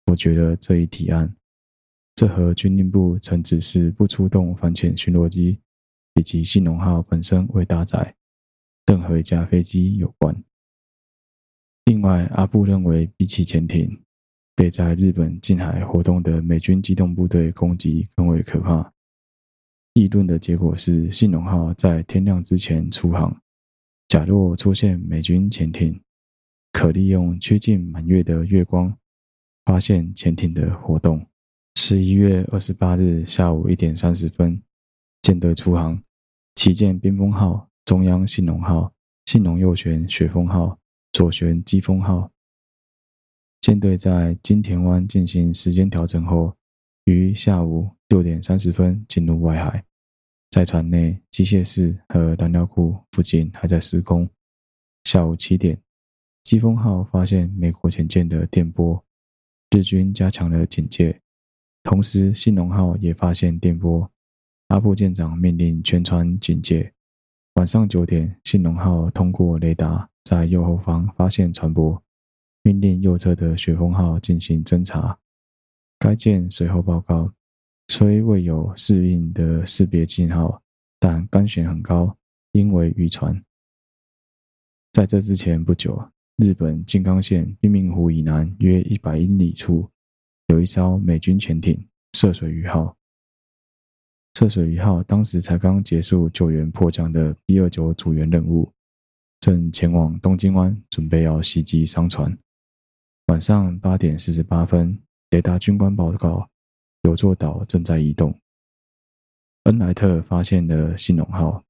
否决了这一提案。这和军令部曾指示不出动反潜巡逻机以及信浓号本身未搭载任何一架飞机有关。另外，阿部认为，比起潜艇，被在日本近海活动的美军机动部队攻击更为可怕。议论的结果是，信浓号在天亮之前出航。假若出现美军潜艇，可利用趋近满月的月光发现潜艇的活动。十一月二十八日下午一点三十分，舰队出航，旗舰冰封号、中央信浓号、信浓右旋雪峰号。左舷疾风号舰队在金田湾进行时间调整后，于下午六点三十分进入外海。在船内，机械室和燃料库附近还在施工。下午七点，机风号发现美国潜舰的电波，日军加强了警戒。同时，信浓号也发现电波，阿部舰长命令全船警戒。晚上九点，信浓号通过雷达。在右后方发现船舶，命令右侧的雪峰号进行侦查。该舰随后报告，虽未有适应的识别信号，但干舷很高，应为渔船。在这之前不久，日本静冈县滨名湖以南约一百英里处，有一艘美军潜艇“涉水鱼号”。涉水鱼号当时才刚结束救援迫降的 B 二九组员任务。正前往东京湾，准备要袭击商船。晚上八点四十八分，雷达军官报告，有座岛正在移动。恩莱特发现了信浓号，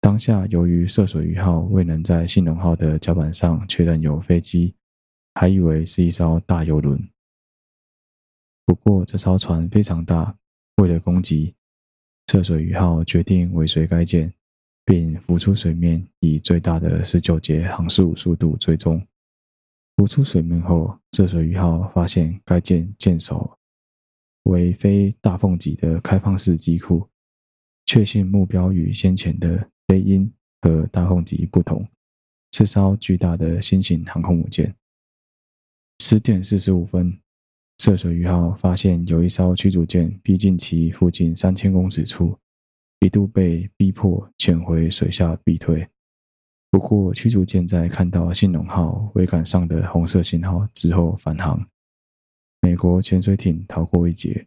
当下由于涉水鱼号未能在信浓号的甲板上确认有飞机，还以为是一艘大游轮。不过这艘船非常大，为了攻击，涉水鱼号决定尾随该舰，并浮出水面，以最大的十九节航速速度追踪。浮出水面后，涉水鱼号发现该舰舰首为非大凤级的开放式机库，确信目标与先前的飞鹰和大凤级不同，是艘巨大的新型航空母舰。十点四十五分，涉水鱼号发现有一艘驱逐舰逼近其附近三千公尺处，一度被逼迫潜回水下避退。不过，驱逐舰在看到信浓号桅杆上的红色信号之后返航。美国潜水艇逃过一劫。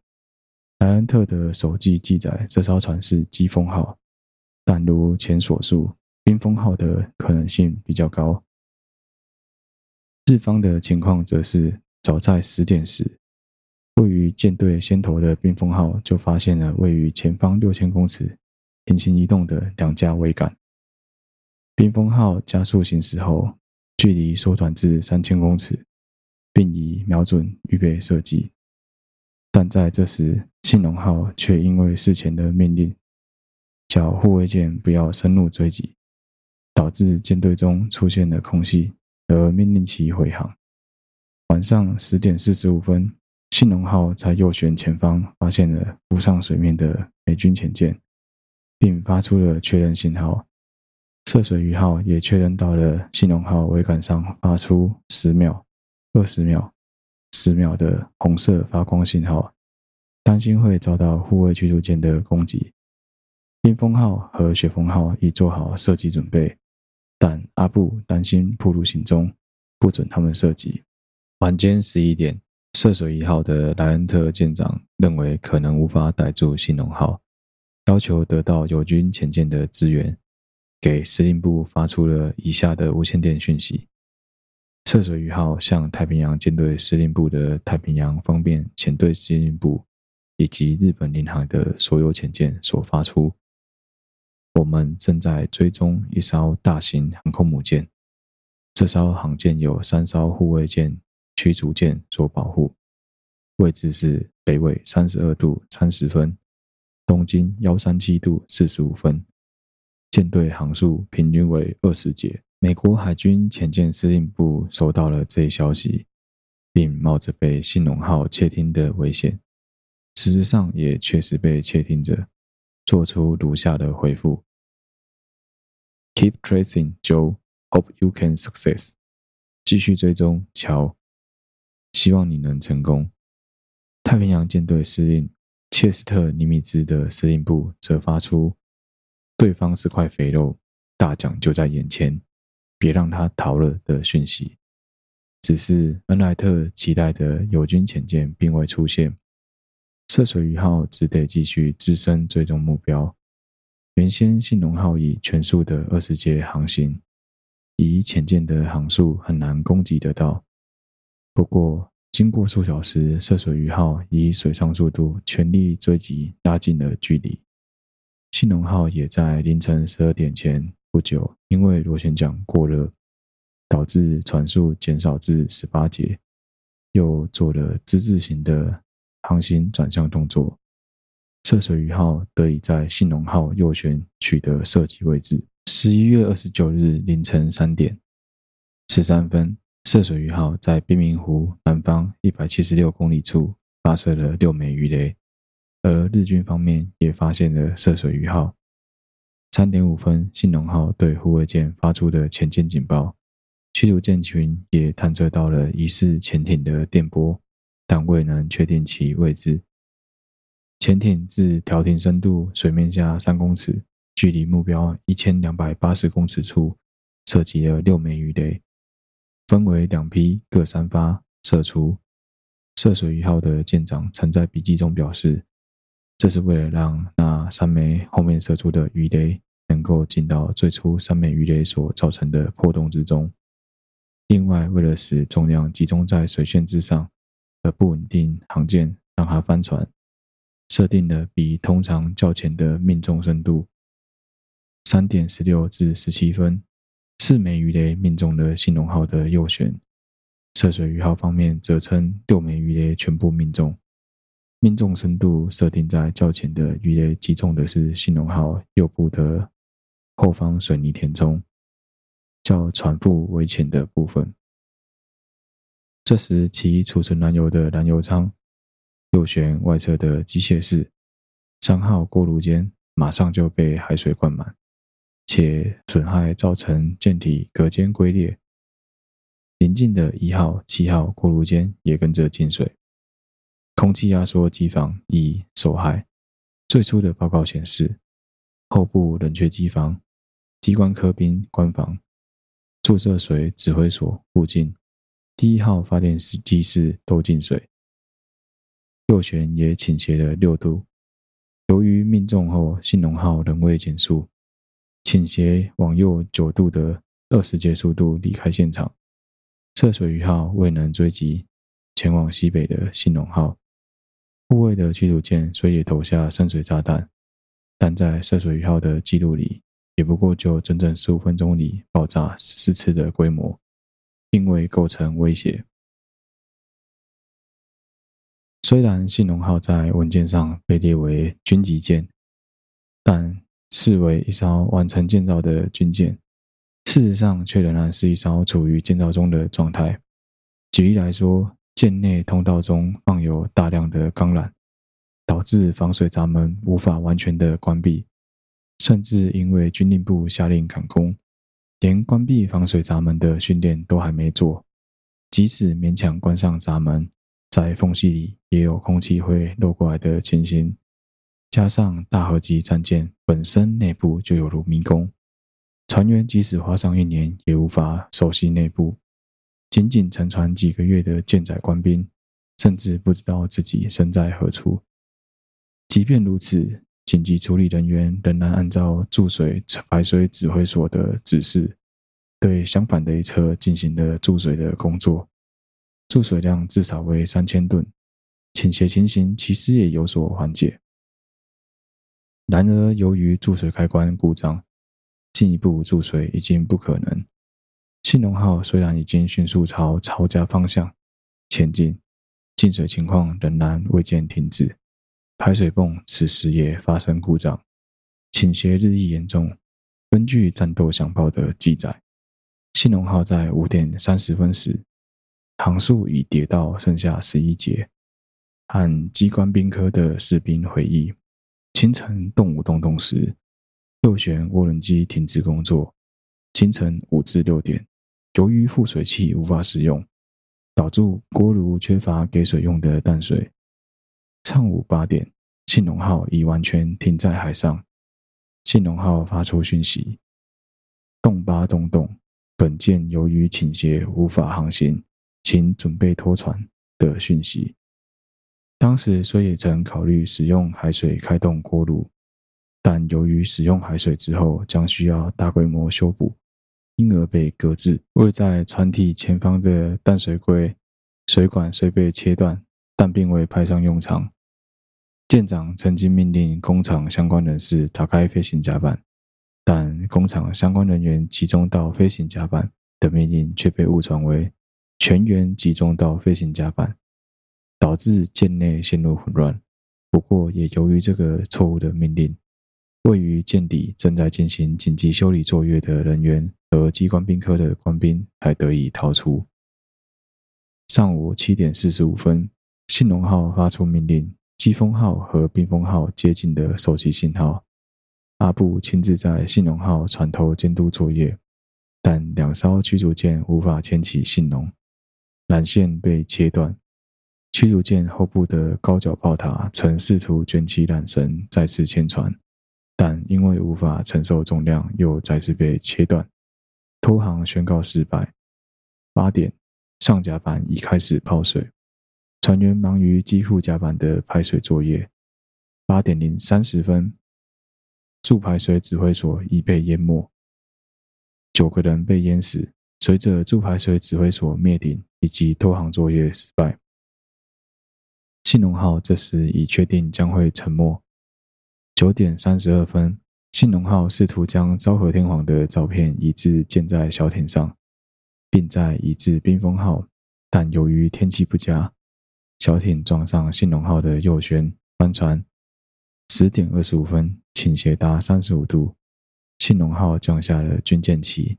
莱恩特的手记记载，这艘船是机锋号，但如前所述，冰封号的可能性比较高。日方的情况则是，早在十点时，位于舰队先头的冰封号就发现了位于前方六千公尺、平行移动的两架桅杆。冰封号加速行驶后，距离缩短至三千公尺，并已瞄准预备射击。但在这时，信浓号却因为事前的命令，叫护卫舰不要深入追击，导致舰队中出现了空隙，而命令其回航。晚上十点四十五分，信浓号在右舷前方发现了浮上水面的美军潜舰，并发出了确认信号。涉水鱼号也确认到了信浓号桅杆上发出十秒、二十秒、十秒的红色发光信号，担心会遭到护卫驱逐舰的攻击。冰封号和雪峰号已做好射击准备，但阿布担心暴露行踪，不准他们射击。晚间十一点，涉水鱼号的莱恩特舰长认为可能无法逮住信浓号，要求得到友军潜舰的支援。给司令部发出了以下的无线电讯息：涉水鱼号向太平洋舰队司令部的太平洋方面潜队司令部以及日本领海的所有潜舰所发出。我们正在追踪一艘大型航空母舰，这艘航舰有三艘护卫舰、驱逐舰做保护，位置是北纬三十二度三十分，东经幺三七度四十五分。舰队航速平均为二十节。美国海军潜舰司令部收到了这一消息，并冒着被信浓号窃听的危险，事实上也确实被窃听着，做出如下的回复：Keep tracing, Joe. Hope you can success. 继续追踪，乔。希望你能成功。太平洋舰队司令切斯特尼米兹的司令部则发出。对方是块肥肉，大奖就在眼前，别让他逃了的讯息。只是恩莱特期待的友军潜舰并未出现，涉水鱼号只得继续自身追踪目标。原先信浓号以全速的二十节航行，以潜舰的航速很难攻击得到。不过经过数小时，涉水鱼号以水上速度全力追击，拉近了距离。信浓号也在凌晨十二点前不久，因为螺旋桨过热，导致船速减少至十八节，又做了之字形的航行转向动作。涉水鱼号得以在信浓号右舷取得射击位置。十一月二十九日凌晨三点十三分，涉水鱼号在宾明湖南方一百七十六公里处发射了六枚鱼雷。而日军方面也发现了涉水鱼号。三点五分，信浓号对护卫舰发出的潜舰警报，驱逐舰群也探测到了疑似潜艇的电波，但未能确定其位置。潜艇自调停深度水面下三公尺，距离目标一千两百八十公尺处，射击了六枚鱼雷，分为两批，各三发射出。涉水鱼号的舰长曾在笔记中表示。这是为了让那三枚后面射出的鱼雷能够进到最初三枚鱼雷所造成的破洞之中。另外，为了使重量集中在水线之上而不稳定航舰让它翻船，设定了比通常较浅的命中深度。三点十六至十七分，四枚鱼雷命中了信浓号的右舷。涉水鱼号方面则称六枚鱼雷全部命中，命中深度设定在较浅的鱼雷击中的是信浓号右部的后方水泥填充，较船腹为浅的部分。这时，其储存燃油的燃油舱右舷外侧的机械室三号锅炉间马上就被海水灌满。且损害造成舰体隔间龟裂，邻近的一号、七号锅炉间也跟着进水，空气压缩机房已受害。最初的报告显示，后部冷却机房、机关科兵官房、注射水指挥所附近，第一号发电机室都进水，右舷也倾斜了六度。由于命中后，信浓号仍未减速。倾斜往右九度的二十节速度离开现场，涉水鱼号未能追击前往西北的信浓号。护卫的驱逐舰虽也投下深水炸弹，但在涉水鱼号的记录里，也不过就整整十五分钟里爆炸十四次的规模，并未构成威胁。虽然信浓号在文件上被列为军级舰，但视为一艘完成建造的军舰，事实上却仍然是一艘处于建造中的状态。举例来说，舰内通道中放有大量的钢缆，导致防水闸门无法完全的关闭，甚至因为军令部下令赶工，连关闭防水闸门的训练都还没做。即使勉强关上闸门，在缝隙里也有空气会漏过来的情形。加上大和级战舰本身内部就有如迷宫，船员即使花上一年也无法熟悉内部。仅仅乘船几个月的舰载官兵，甚至不知道自己身在何处。即便如此，紧急处理人员仍然按照注水排水指挥所的指示，对相反的一侧进行了注水的工作。注水量至少为三千吨，倾斜情形其实也有所缓解。然而，由于注水开关故障，进一步注水已经不可能。信浓号虽然已经迅速朝曹家方向前进，进水情况仍然未见停止。排水泵此时也发生故障，倾斜日益严重。根据战斗详报的记载，信浓号在五点三十分时，航速已跌到剩下十一节。和机关兵科的士兵回忆。清晨动五洞洞时，右旋涡轮机停止工作。清晨五至六点，由于副水器无法使用，导致锅炉缺乏给水用的淡水。上午八点，信浓号已完全停在海上。信浓号发出讯息：洞八洞洞，本舰由于倾斜无法航行，请准备拖船的讯息。当时虽也曾考虑使用海水开动锅炉，但由于使用海水之后将需要大规模修补，因而被搁置。位在船体前方的淡水柜水管虽被切断，但并未派上用场。舰长曾经命令工厂相关人士打开飞行甲板，但工厂相关人员集中到飞行甲板的命令却被误传为全员集中到飞行甲板。导致舰内陷入混乱。不过，也由于这个错误的命令，位于舰底正在进行紧急修理作业的人员和机关兵科的官兵才得以逃出。上午七点四十五分，信浓号发出命令，机锋号和冰封号接近的手机信号。阿布亲自在信浓号船头监督作业，但两艘驱逐舰无法牵起信浓，缆线被切断。驱逐舰后部的高脚炮塔曾试图卷起缆绳再次牵船，但因为无法承受重量，又再次被切断，拖航宣告失败。八点，上甲板已开始泡水，船员忙于机腹甲板的排水作业。八点零三十分，注排水指挥所已被淹没，九个人被淹死。随着注排水指挥所灭顶以及拖航作业失败。信浓号这时已确定将会沉没。九点三十二分，信浓号试图将昭和天皇的照片移至建在小艇上，并再移至冰封号，但由于天气不佳，小艇撞上信浓号的右舷，翻船。十点二十五分，倾斜达三十五度，信浓号降下了军舰旗。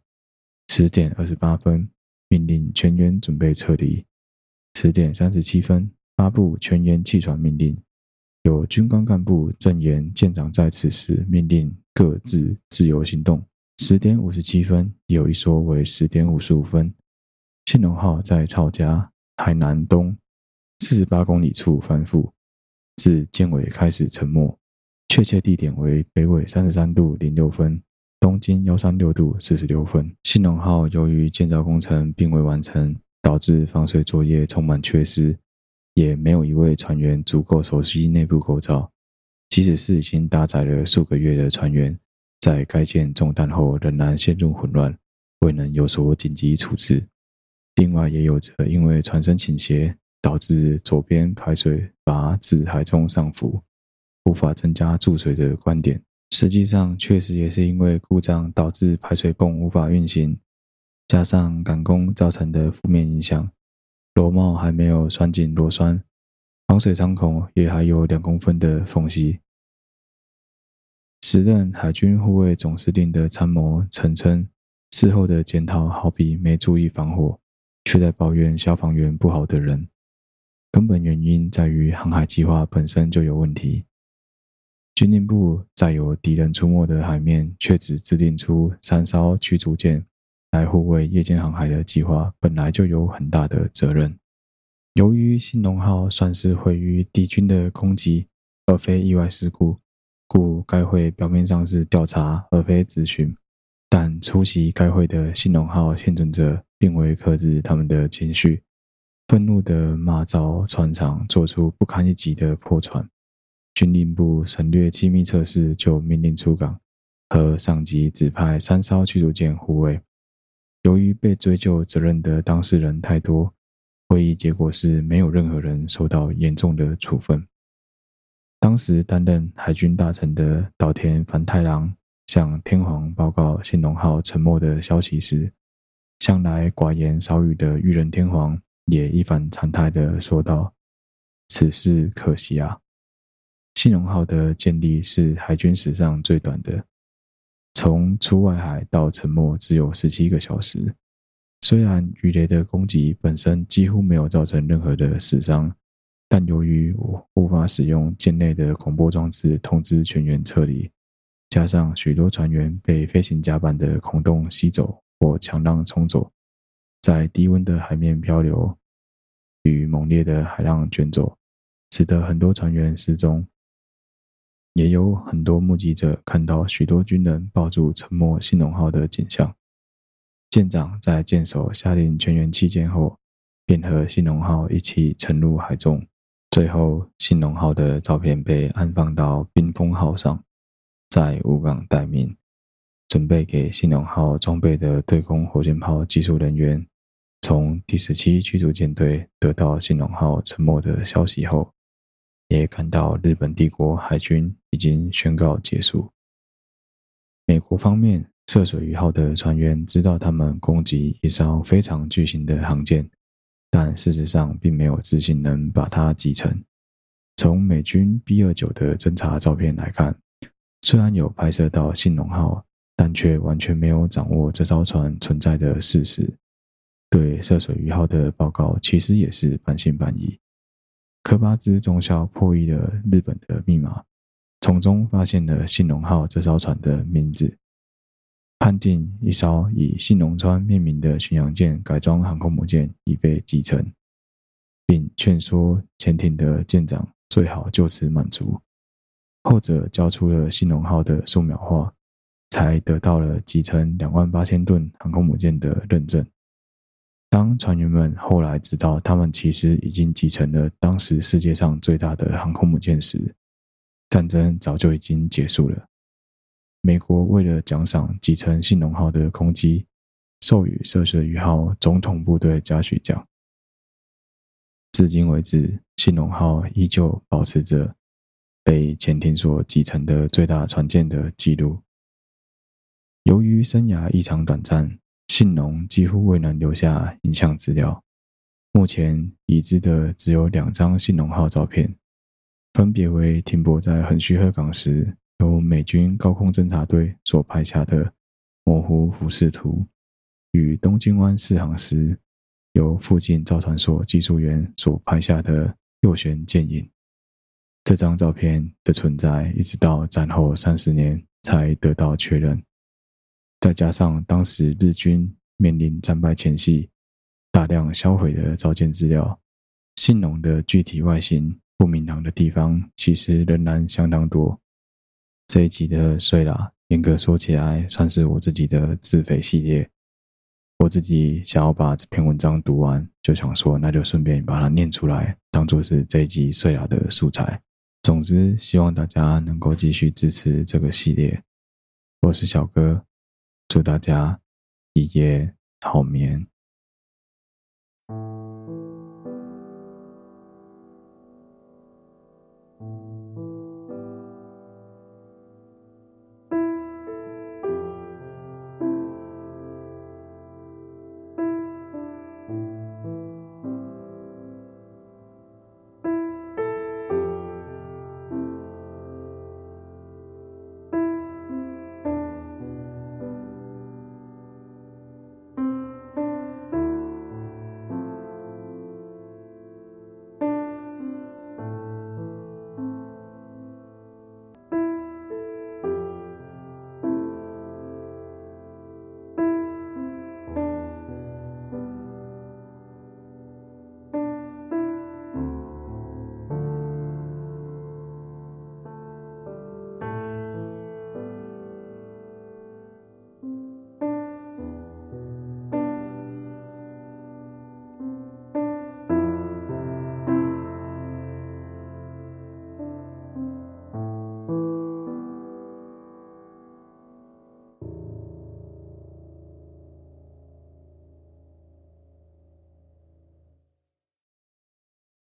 十点二十八分，命令全员准备撤离。十点三十七分，发布全员弃船命令。有军官干部证言，舰长在此时命令各自自由行动。十点五十七分，有一说为十点五十五分，信浓号在草加海南东四十八公里处翻覆，至舰尾开始沉没。确切地点为北纬三十三度零六分，东经幺三六度四十六分。信浓号由于建造工程并未完成，导致防水作业充满缺失，也没有一位船员足够熟悉内部构造。即使是已经搭载了数个月的船员，在该舰中弹后仍然陷入混乱，未能有所紧急处置。另外，也有着因为船身倾斜，导致左边排水阀自海中上浮。无法增加注水的观点，实际上确实也是因为故障导致排水泵无法运行，加上赶工造成的负面影响。螺帽还没有拴紧螺栓，防水舱口也还有两公分的缝隙。时任海军护卫总司令的参谋曾称，事后的检讨好比没注意防火，却在抱怨消防员不好的人。根本原因在于航海计划本身就有问题。军令部在有敌人出没的海面，却只制定出三艘驱逐舰来护卫夜间航海的计划，本来就有很大的责任。由于信浓号算是毁于敌军的攻击，而非意外事故，故该会表面上是调查而非质询。但出席该会的信浓号幸存者并未克制他们的情绪，愤怒地骂诏船厂做出不堪一击的破船。军令部省略机密测试，就命令出港，和上级指派三艘驱逐舰护卫。由于被追究责任的当事人太多，会议结果是没有任何人受到严重的处分。当时担任海军大臣的岛田繁太郎向天皇报告信浓号沉没的消息时，向来寡言少语的裕仁天皇也一反常态地说道：“此事可惜啊。”信浓号的舰历是海军史上最短的，从出外海到沉没只有十七个小时。虽然鱼雷的攻击本身几乎没有造成任何的死伤，但由于我无法使用舰内的广播装置通知全员撤离，加上许多船员被飞行甲板的孔洞吸走或强浪冲走，在低温的海面漂流，与猛烈的海浪卷走，使得很多船员失踪。也有很多目击者看到许多军人抱住沉没信浓号的景象。舰长在舰首下令全员弃舰后，便和信浓号一起沉入海中。最后，信浓号的照片被安放到冰封号上，在武港待命。准备给信浓号装备的对空火箭炮技术人员，从第十七驱逐舰队得到信浓号沉没的消息后，也看到日本帝国海军已经宣告结束。美国方面，涉水鱼号的船员知道他们攻击一艘非常巨型的航舰，但事实上并没有自信能把它击沉。从美军 B 二九的侦察照片来看，虽然有拍摄到信浓号，但却完全没有掌握这艘船存在的事实。对涉水鱼号的报告，其实也是半信半疑。科巴兹中校破译了日本的密码，从中发现了信浓号这艘船的名字，判定一艘以信浓川命名的巡洋舰改装航空母舰已被击沉，并劝说潜艇的舰长最好就此满足。后者交出了信浓号的素描画，才得到了击沉两万八千吨航空母舰的认证。当船员们后来知道他们其实已经击沉了当时世界上最大的航空母舰时，战争早就已经结束了。美国为了奖赏击沉信浓号的攻击，授予涉水鱼号总统部队嘉许奖。至今为止，信浓号依旧保持着被潜艇所击沉的最大船舰的记录。由于生涯异常短暂，信浓几乎未能留下影像资料。目前已知的只有两张信浓号照片，分别为停泊在横须贺港时由美军高空侦察队所拍下的模糊俯视图，与东京湾试航时由附近造船所技术员所拍下的右舷剪影。这张照片的存在，一直到战后三十年才得到确认。再加上当时日军面临战败前夕，大量销毁的照舰资料，信浓的具体外形不明朗的地方，其实仍然相当多。这一集的碎啦，严格说起来，算是我自己的自费系列。我自己想要把这篇文章读完，就想说，那就顺便把它念出来，当做是这一集碎啦的素材。总之，希望大家能够继续支持这个系列。我是小哥，祝大家一夜好眠。